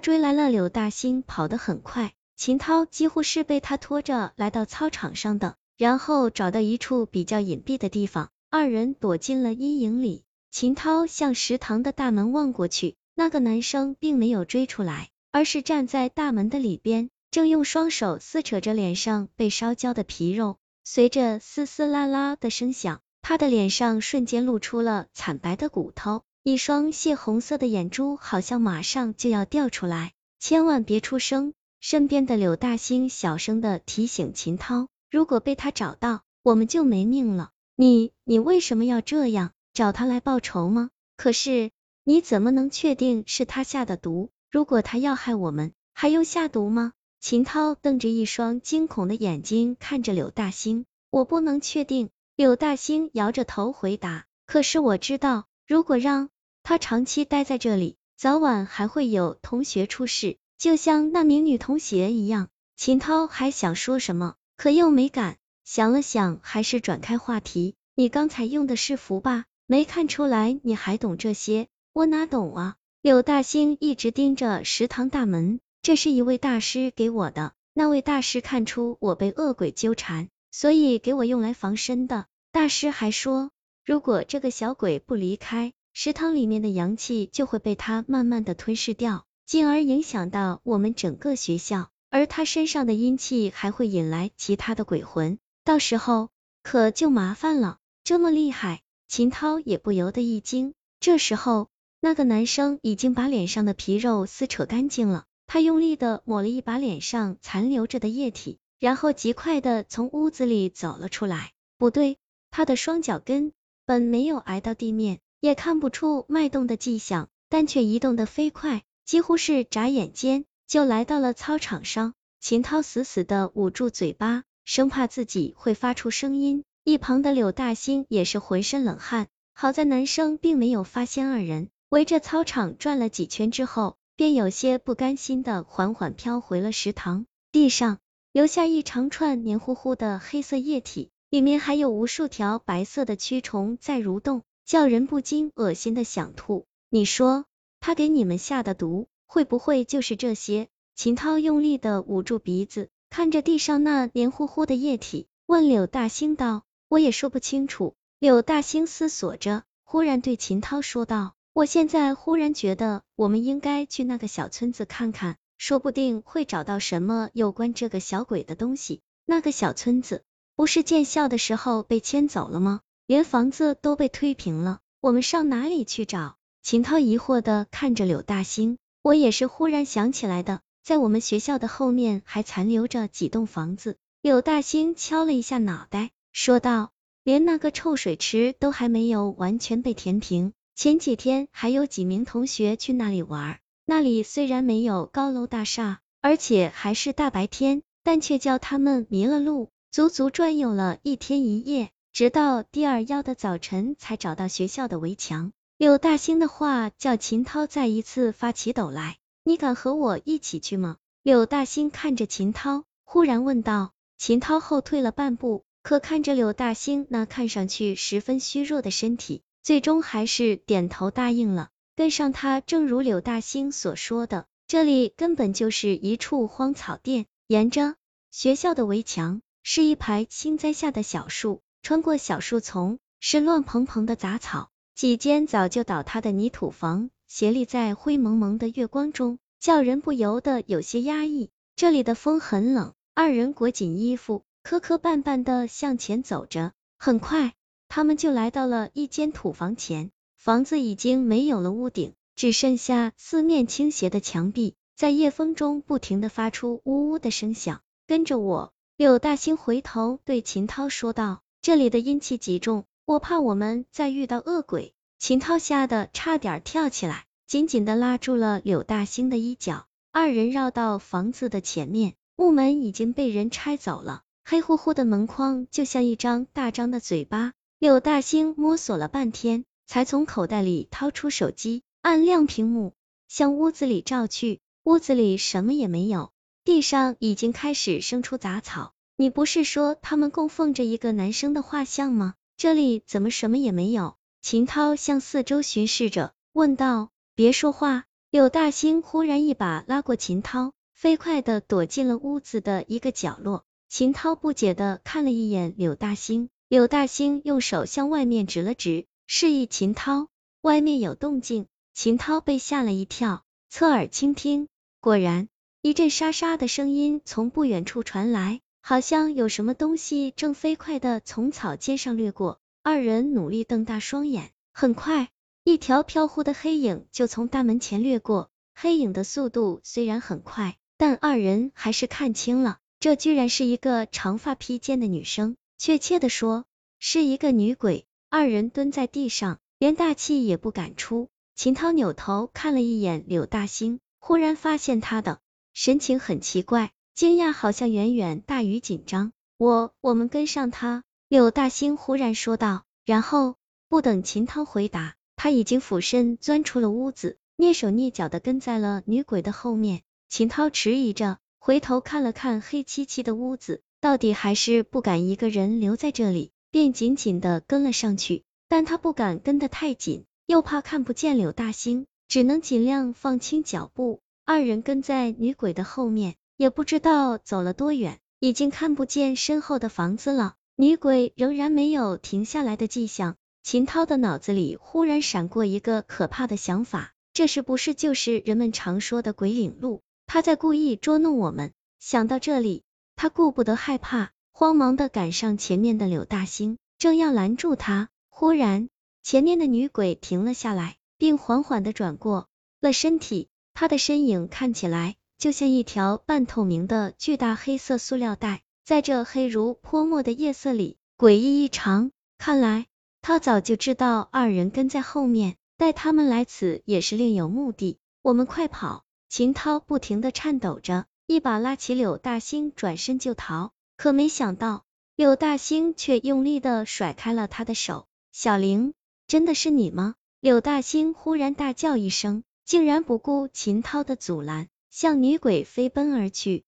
追来了柳大星，跑得很快，秦涛几乎是被他拖着来到操场上的，然后找到一处比较隐蔽的地方，二人躲进了阴影里。秦涛向食堂的大门望过去，那个男生并没有追出来，而是站在大门的里边，正用双手撕扯着脸上被烧焦的皮肉。随着嘶嘶啦啦的声响，他的脸上瞬间露出了惨白的骨头，一双血红色的眼珠好像马上就要掉出来。千万别出声！身边的柳大星小声的提醒秦涛，如果被他找到，我们就没命了。你，你为什么要这样？找他来报仇吗？可是你怎么能确定是他下的毒？如果他要害我们，还用下毒吗？秦涛瞪着一双惊恐的眼睛看着柳大星，我不能确定。柳大星摇着头回答，可是我知道，如果让他长期待在这里，早晚还会有同学出事，就像那名女同学一样。秦涛还想说什么，可又没敢，想了想，还是转开话题。你刚才用的是符吧？没看出来你还懂这些，我哪懂啊？柳大兴一直盯着食堂大门。这是一位大师给我的，那位大师看出我被恶鬼纠缠，所以给我用来防身的。大师还说，如果这个小鬼不离开，食堂里面的阳气就会被他慢慢的吞噬掉，进而影响到我们整个学校，而他身上的阴气还会引来其他的鬼魂，到时候可就麻烦了。这么厉害，秦涛也不由得一惊。这时候，那个男生已经把脸上的皮肉撕扯干净了。他用力的抹了一把脸上残留着的液体，然后极快的从屋子里走了出来。不对，他的双脚跟本没有挨到地面，也看不出脉动的迹象，但却移动的飞快，几乎是眨眼间就来到了操场上。秦涛死死的捂住嘴巴，生怕自己会发出声音。一旁的柳大兴也是浑身冷汗，好在男生并没有发现二人，围着操场转了几圈之后。便有些不甘心的缓缓飘回了食堂，地上留下一长串黏糊糊的黑色液体，里面还有无数条白色的蛆虫在蠕动，叫人不禁恶心的想吐。你说他给你们下的毒，会不会就是这些？秦涛用力的捂住鼻子，看着地上那黏糊糊的液体，问柳大兴道：“我也说不清楚。”柳大兴思索着，忽然对秦涛说道。我现在忽然觉得，我们应该去那个小村子看看，说不定会找到什么有关这个小鬼的东西。那个小村子不是建校的时候被迁走了吗？连房子都被推平了，我们上哪里去找？秦涛疑惑的看着柳大星，我也是忽然想起来的，在我们学校的后面还残留着几栋房子。柳大星敲了一下脑袋，说道，连那个臭水池都还没有完全被填平。前几天还有几名同学去那里玩，那里虽然没有高楼大厦，而且还是大白天，但却叫他们迷了路，足足转悠了一天一夜，直到第二幺的早晨才找到学校的围墙。柳大兴的话叫秦涛再一次发起抖来，你敢和我一起去吗？柳大兴看着秦涛，忽然问道。秦涛后退了半步，可看着柳大兴那看上去十分虚弱的身体。最终还是点头答应了，跟上他。正如柳大兴所说的，这里根本就是一处荒草甸，沿着学校的围墙是一排青栽下的小树，穿过小树丛是乱蓬蓬的杂草，几间早就倒塌的泥土房斜立在灰蒙蒙的月光中，叫人不由得有些压抑。这里的风很冷，二人裹紧衣服，磕磕绊绊的向前走着，很快。他们就来到了一间土房前，房子已经没有了屋顶，只剩下四面倾斜的墙壁，在夜风中不停的发出呜呜的声响。跟着我，柳大兴回头对秦涛说道：“这里的阴气极重，我怕我们再遇到恶鬼。”秦涛吓得差点跳起来，紧紧的拉住了柳大兴的衣角。二人绕到房子的前面，木门已经被人拆走了，黑乎乎的门框就像一张大张的嘴巴。柳大兴摸索了半天，才从口袋里掏出手机，按亮屏幕，向屋子里照去。屋子里什么也没有，地上已经开始生出杂草。你不是说他们供奉着一个男生的画像吗？这里怎么什么也没有？秦涛向四周巡视着，问道。别说话，柳大星忽然一把拉过秦涛，飞快的躲进了屋子的一个角落。秦涛不解的看了一眼柳大星，柳大星用手向外面指了指，示意秦涛外面有动静。秦涛被吓了一跳，侧耳倾听，果然一阵沙沙的声音从不远处传来，好像有什么东西正飞快的从草尖上掠过。二人努力瞪大双眼，很快。一条飘忽的黑影就从大门前掠过，黑影的速度虽然很快，但二人还是看清了，这居然是一个长发披肩的女生，确切的说，是一个女鬼。二人蹲在地上，连大气也不敢出。秦涛扭头看了一眼柳大星，忽然发现他的神情很奇怪，惊讶好像远远大于紧张。我，我们跟上他。柳大星忽然说道，然后不等秦涛回答。他已经俯身钻出了屋子，蹑手蹑脚的跟在了女鬼的后面。秦涛迟疑着，回头看了看黑漆漆的屋子，到底还是不敢一个人留在这里，便紧紧的跟了上去。但他不敢跟得太紧，又怕看不见柳大星，只能尽量放轻脚步。二人跟在女鬼的后面，也不知道走了多远，已经看不见身后的房子了。女鬼仍然没有停下来的迹象。秦涛的脑子里忽然闪过一个可怕的想法，这是不是就是人们常说的鬼影路？他在故意捉弄我们。想到这里，他顾不得害怕，慌忙的赶上前面的柳大兴，正要拦住他，忽然，前面的女鬼停了下来，并缓缓的转过了身体，他的身影看起来就像一条半透明的巨大黑色塑料袋，在这黑如泼墨的夜色里，诡异异常。看来。他早就知道二人跟在后面，带他们来此也是另有目的。我们快跑！秦涛不停的颤抖着，一把拉起柳大星，转身就逃。可没想到，柳大星却用力的甩开了他的手。小玲，真的是你吗？柳大星忽然大叫一声，竟然不顾秦涛的阻拦，向女鬼飞奔而去。